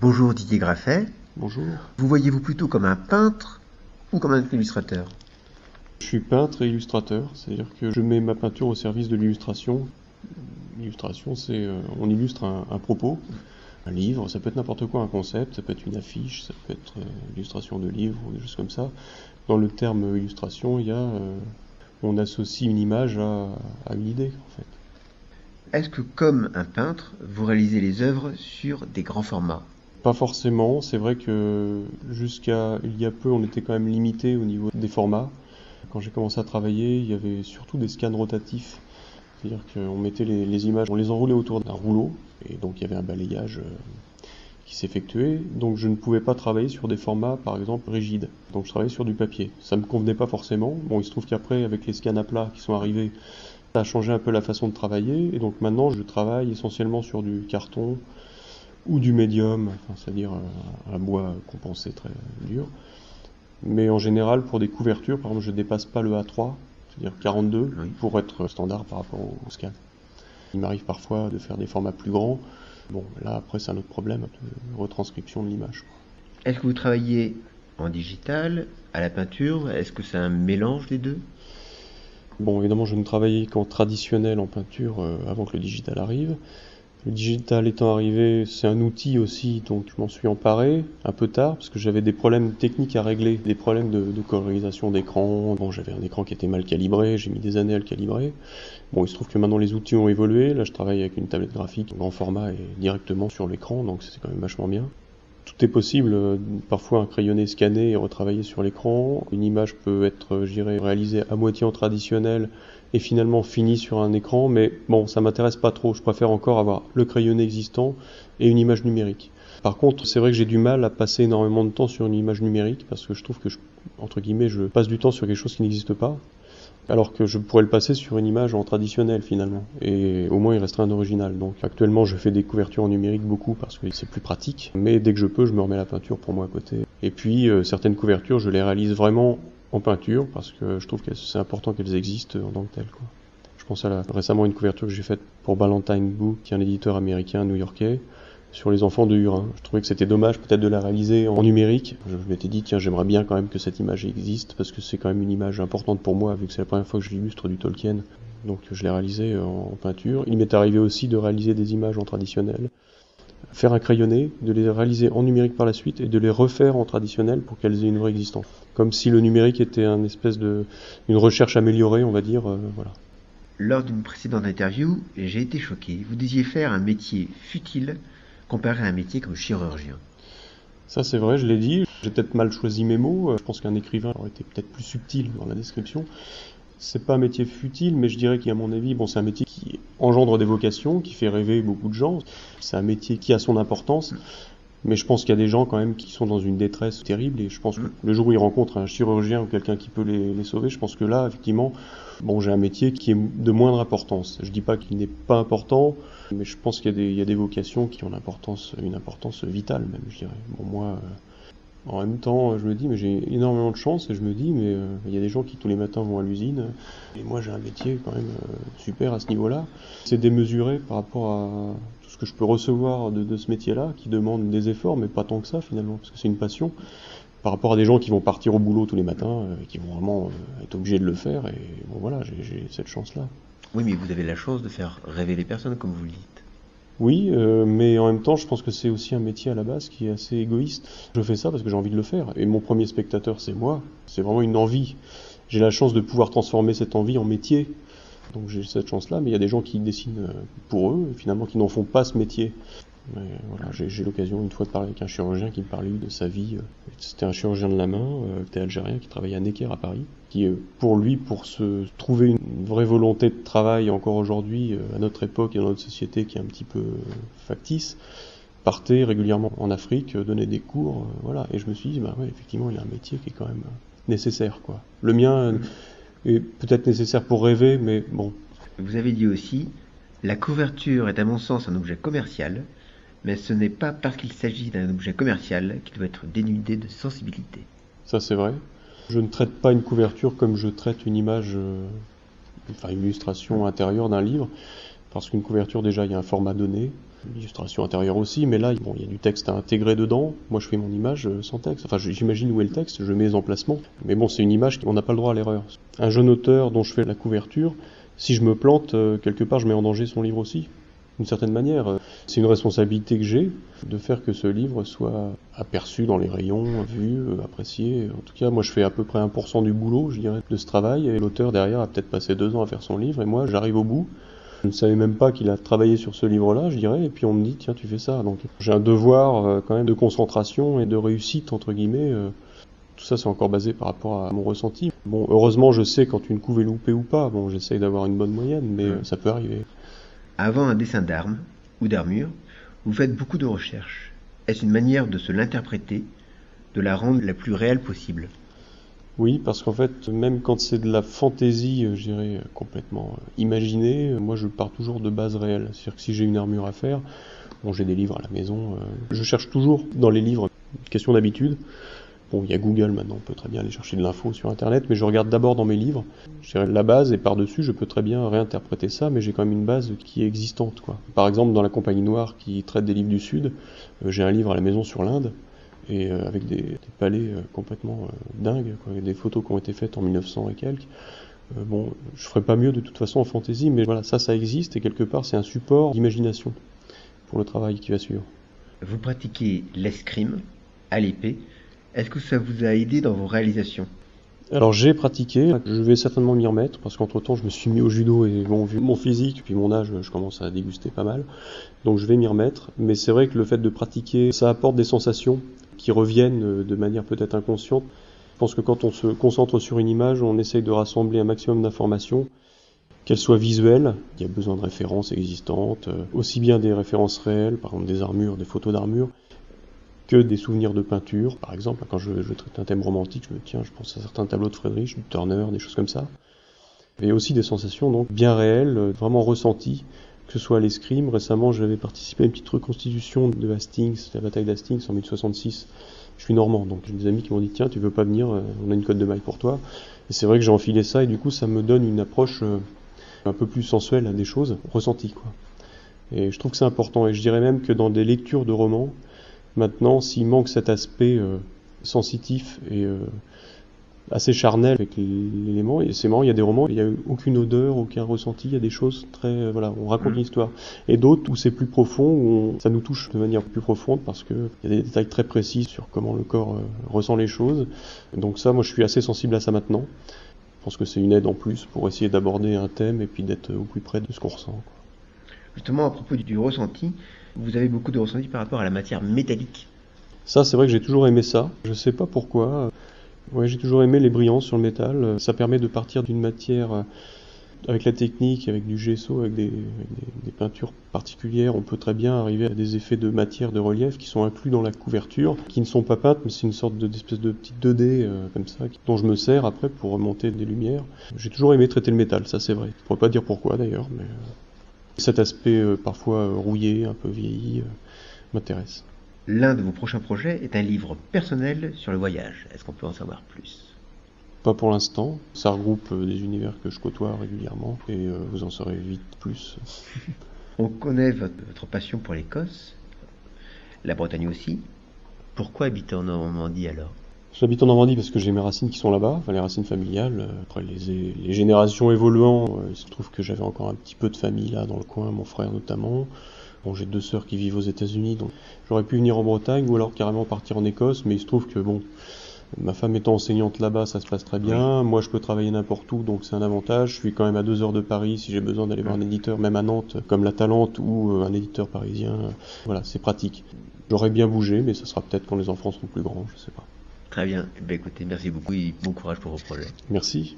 Bonjour Didier Graffet. Bonjour. Vous voyez-vous plutôt comme un peintre ou comme un illustrateur? Je suis peintre et illustrateur, c'est-à-dire que je mets ma peinture au service de l'illustration. L'illustration, c'est euh, on illustre un, un, propos, un livre, ça peut être n'importe quoi, un concept, ça peut être une affiche, ça peut être euh, l'illustration de livres ou des choses comme ça. Dans le terme illustration, il y a, euh, on associe une image à, à une idée en fait. Est-ce que comme un peintre, vous réalisez les œuvres sur des grands formats? Pas forcément, c'est vrai que jusqu'à il y a peu, on était quand même limité au niveau des formats. Quand j'ai commencé à travailler, il y avait surtout des scans rotatifs. C'est-à-dire qu'on mettait les, images, on les enroulait autour d'un rouleau, et donc il y avait un balayage euh, qui s'effectuait. Donc je ne pouvais pas travailler sur des formats, par exemple, rigides. Donc je travaillais sur du papier. Ça me convenait pas forcément. Bon, il se trouve qu'après, avec les scans à plat qui sont arrivés, ça a changé un peu la façon de travailler. Et donc maintenant, je travaille essentiellement sur du carton, ou du médium, enfin, c'est-à-dire un, bois compensé très dur. Mais en général, pour des couvertures, par exemple, je dépasse pas le A3, c'est-à-dire 42, oui. pour être standard par rapport au scan. Il m'arrive parfois de faire des formats plus grands. Bon, là, après, c'est un autre problème de retranscription de l'image. Est-ce que vous travaillez en digital, à la peinture? Est-ce que c'est un mélange des deux? Bon, évidemment, je ne travaillais qu'en traditionnel en peinture euh, avant que le digital arrive. Le digital étant arrivé, c'est un outil aussi, donc je m'en suis emparé un peu tard parce que j'avais des problèmes techniques à régler, des problèmes de, colorisation d'écran. Bon, j'avais un écran qui était mal calibré, j'ai mis des années à le calibrer. Bon, il se trouve que maintenant les outils ont évolué. Là, je travaille avec une tablette graphique grand format et directement sur l'écran, donc c'est quand même vachement bien. Tout est possible, parfois un crayonné scanné et retravaillé sur l'écran. Une image peut être, je dirais, réalisée à moitié en traditionnel et finalement finie sur un écran, mais bon, ça m'intéresse pas trop. Je préfère encore avoir le crayonné existant et une image numérique. Par contre, c'est vrai que j'ai du mal à passer énormément de temps sur une image numérique parce que je trouve que, je, entre guillemets, je passe du temps sur quelque chose qui n'existe pas alors que je pourrais le passer sur une image en traditionnel finalement, et au moins il resterait un original. Donc actuellement je fais des couvertures en numérique beaucoup parce que c'est plus pratique, mais dès que je peux je me remets la peinture pour moi à côté. Et puis euh, certaines couvertures je les réalise vraiment en peinture parce que je trouve que c'est important qu'elles existent en tant que telles. Je pense à la, récemment une couverture que j'ai faite pour Ballantine Book, qui est un éditeur américain new-yorkais, sur les enfants de Hurin. Je trouvais que c'était dommage peut-être de la réaliser en numérique. Je m'étais dit, tiens, j'aimerais bien quand même que cette image existe, parce que c'est quand même une image importante pour moi, vu que c'est la première fois que je l'illustre du Tolkien. Donc je l'ai réalisé en peinture. Il m'est arrivé aussi de réaliser des images en traditionnel, faire un crayonné, de les réaliser en numérique par la suite et de les refaire en traditionnel pour qu'elles aient une vraie existence. Comme si le numérique était un espèce de une recherche améliorée, on va dire. Euh, voilà. Lors d'une précédente interview, j'ai été choqué. Vous disiez faire un métier futile comparé à un métier comme chirurgien. Ça c'est vrai, je l'ai dit. J'ai peut-être mal choisi mes mots. Je pense qu'un écrivain aurait été peut-être plus subtil dans la description. C'est pas un métier futile, mais je dirais qu'à mon avis, bon, c'est un métier qui engendre des vocations, qui fait rêver beaucoup de gens. C'est un métier qui a son importance. Mais je pense qu'il y a des gens quand même qui sont dans une détresse terrible et je pense que le jour où ils rencontrent un chirurgien ou quelqu'un qui peut les, les, sauver, je pense que là, effectivement, bon, j'ai un métier qui est de moindre importance. Je dis pas qu'il n'est pas important, mais je pense qu'il y, y, a des vocations qui ont une importance, une importance vitale même, je dirais. Bon, moi, euh, en même temps, je me dis, mais j'ai énormément de chance et je me dis, mais euh, il y a des gens qui tous les matins vont à l'usine et moi j'ai un métier quand même euh, super à ce niveau-là. C'est démesuré par rapport à ce que je peux recevoir de, de ce métier-là, qui demande des efforts, mais pas tant que ça finalement, parce que c'est une passion, par rapport à des gens qui vont partir au boulot tous les matins, euh, qui vont vraiment euh, être obligés de le faire, et bon voilà, j'ai cette chance-là. Oui, mais vous avez la chance de faire rêver les personnes, comme vous le dites. Oui, euh, mais en même temps, je pense que c'est aussi un métier à la base qui est assez égoïste. Je fais ça parce que j'ai envie de le faire, et mon premier spectateur, c'est moi. C'est vraiment une envie. J'ai la chance de pouvoir transformer cette envie en métier. Donc j'ai cette chance-là, mais il y a des gens qui dessinent pour eux, finalement qui n'en font pas ce métier. Mais voilà, j'ai l'occasion une fois de parler avec un chirurgien qui me parlait de sa vie. C'était un chirurgien de la main, euh, était algérien, qui travaillait à Necker à Paris, qui euh, pour lui, pour se trouver une vraie volonté de travail encore aujourd'hui, euh, à notre époque et dans notre société qui est un petit peu factice, partait régulièrement en Afrique, donnait des cours, voilà. Et je me suis dit, bah ouais, effectivement, il a un métier qui est quand même nécessaire, quoi. Le mien est peut-être nécessaire pour rêver, mais bon. Vous avez dit aussi, la couverture est à mon sens un objet commercial, mais ce n'est pas parce qu'il s'agit d'un objet commercial qu'il doit être dénudé de sensibilité. Ça c'est vrai. Je ne traite pas une couverture comme je traite une image, euh, enfin une illustration intérieure d'un livre, parce qu'une couverture déjà il y a un format donné, Illustration intérieure aussi, mais là, bon, il y a du texte à intégrer dedans. Moi, je fais mon image euh, sans texte. Enfin, j'imagine où est le texte, je mets les emplacements. Mais bon, c'est une image, on n'a pas le droit à l'erreur. Un jeune auteur dont je fais la couverture, si je me plante, euh, quelque part, je mets en danger son livre aussi d'une certaine manière. C'est une responsabilité que j'ai de faire que ce livre soit aperçu dans les rayons, vu, euh, apprécié. En tout cas, moi, je fais à peu près 1% du boulot, je dirais, de ce travail, et l'auteur derrière a peut-être passé deux ans à faire son livre, et moi, j'arrive au bout. Je ne savais même pas qu'il a travaillé sur ce livre-là, je dirais, et puis on me dit, tiens, tu fais ça. Donc, j'ai un devoir euh, quand même de concentration et de réussite, entre guillemets. Euh. Tout ça, c'est encore basé par rapport à mon ressenti. Bon, heureusement, je sais quand une couve est loupée ou pas. Bon, j'essaye d'avoir une bonne moyenne, mais ça peut arriver. Avant un dessin d'armes ou d'armure, vous faites beaucoup de recherches. Est-ce une manière de se l'interpréter, de la rendre la plus réelle possible? Oui, parce qu'en fait, même quand c'est de la fantaisie, euh, je dirais, euh, complètement euh, imaginée, moi je pars toujours de base réelle. C'est-à-dire que si j'ai une armure à faire, bon, j'ai des livres à la maison, je cherche toujours dans les livres, question d'habitude, Bon, il y a Google maintenant, on peut très bien aller chercher de l'info sur Internet, mais je regarde d'abord dans mes livres. Je la base et par-dessus, je peux très bien réinterpréter ça, mais j'ai quand même une base qui est existante. Par exemple, dans la Compagnie Noire qui traite des livres du Sud, j'ai un livre à la maison sur l'Inde, et euh, avec des, palais euh, complètement dingues, quoi, des photos qui ont été faites en 1900 et quelques. bon, je ferais pas mieux de toute façon en fantasy, mais voilà, ça, ça existe, et quelque part, c'est un support d'imagination pour le travail qui va suivre. Vous pratiquez l'escrime à l'épée est-ce que ça vous a aidé dans vos réalisations? Alors j'ai pratiqué, je vais certainement m'y remettre parce qu'entre temps je me suis mis au judo et bon vu mon physique puis mon âge je commence à déguster pas mal. Donc je vais m'y remettre, mais c'est vrai que le fait de pratiquer ça apporte des sensations qui reviennent de manière peut-être inconsciente. Je pense que quand on se concentre sur une image, on essaye de rassembler un maximum d'informations, qu'elles soient visuelles, il y a besoin de références existantes, euh, aussi bien des références réelles, par exemple des armures, des photos d'armures, que des souvenirs de peinture. Par exemple, quand je, traite un thème romantique, je me tiens, je pense à certains tableaux de Friedrich, du Turner, des choses comme ça. Et aussi des sensations donc bien réelles, vraiment ressenties, que ce soit à l'escrime. Récemment, j'avais participé à une petite reconstitution de Hastings, la bataille d'Hastings en 1066. Je suis normand, donc j'ai des amis qui m'ont dit tiens, tu veux pas venir, euh, on a une cote de maille pour toi. Et c'est vrai que j'ai enfilé ça et du coup, ça me donne une approche euh, un peu plus sensuelle des choses ressenties, quoi. Et je trouve que c'est important. Et je dirais même que dans des lectures de romans, Maintenant, s'il manque cet aspect euh, sensitif et assez charnel avec l'élément, et c'est marrant, il y a des romans, il n'y a aucune odeur, aucun ressenti, il y a des choses très, euh, voilà, on raconte une mm. histoire. Et d'autres où c'est plus profond, où ça nous touche de manière plus profonde parce qu'il y a des détails très précis sur comment le corps ressent les choses. Donc ça, moi je suis assez sensible à ça maintenant. Je pense que c'est une aide en plus pour essayer d'aborder un thème et puis d'être au plus près de ce qu'on ressent. Justement, à propos du ressenti, vous avez beaucoup de ressenti par rapport à la matière métallique. Ça, c'est vrai que j'ai toujours aimé ça. Je sais pas pourquoi. Ouais, j'ai toujours aimé les brillants sur le métal. Ça permet de partir d'une matière euh, avec la technique, avec du gesso, avec des, peintures particulières, on peut très bien arriver à des effets de matière, de relief qui sont inclus dans la couverture, qui ne sont pas peintes, mais c'est une sorte d'espèce de, petite 2D euh, comme ça, dont je me sers après pour remonter des lumières. J'ai toujours aimé traiter le métal, ça c'est vrai. Je pourrais pas dire pourquoi d'ailleurs, mais euh, cet aspect parfois rouillé, un peu vieilli, m'intéresse. L'un de vos prochains projets est un livre personnel sur le voyage. Est-ce qu'on peut en savoir plus? Pas pour l'instant. Ça regroupe des univers que je côtoie régulièrement et vous en saurez vite plus. On connaît votre, passion pour l'Écosse, la Bretagne aussi. Pourquoi habiter en Normandie alors? J'habite en Normandie parce que j'ai mes racines qui sont là-bas, enfin les racines familiales. Après les, les générations évoluant, euh, il se trouve que j'avais encore un petit peu de famille là dans le coin, mon frère notamment. Bon, j'ai deux sœurs qui vivent aux États-Unis, donc j'aurais pu venir en Bretagne ou alors carrément partir en Écosse, mais il se trouve que bon, ma femme étant enseignante là-bas, ça se passe très bien. Moi, je peux travailler n'importe où, donc c'est un avantage. Je suis quand même à deux heures de Paris si j'ai besoin d'aller voir un éditeur, même à Nantes, comme La Talente ou euh, un éditeur parisien. Voilà, c'est pratique. J'aurais bien bougé, mais ça sera peut-être quand les enfants seront plus grands, je sais pas. Très bien. Ben, écoutez, merci beaucoup et bon courage pour vos projets. Merci.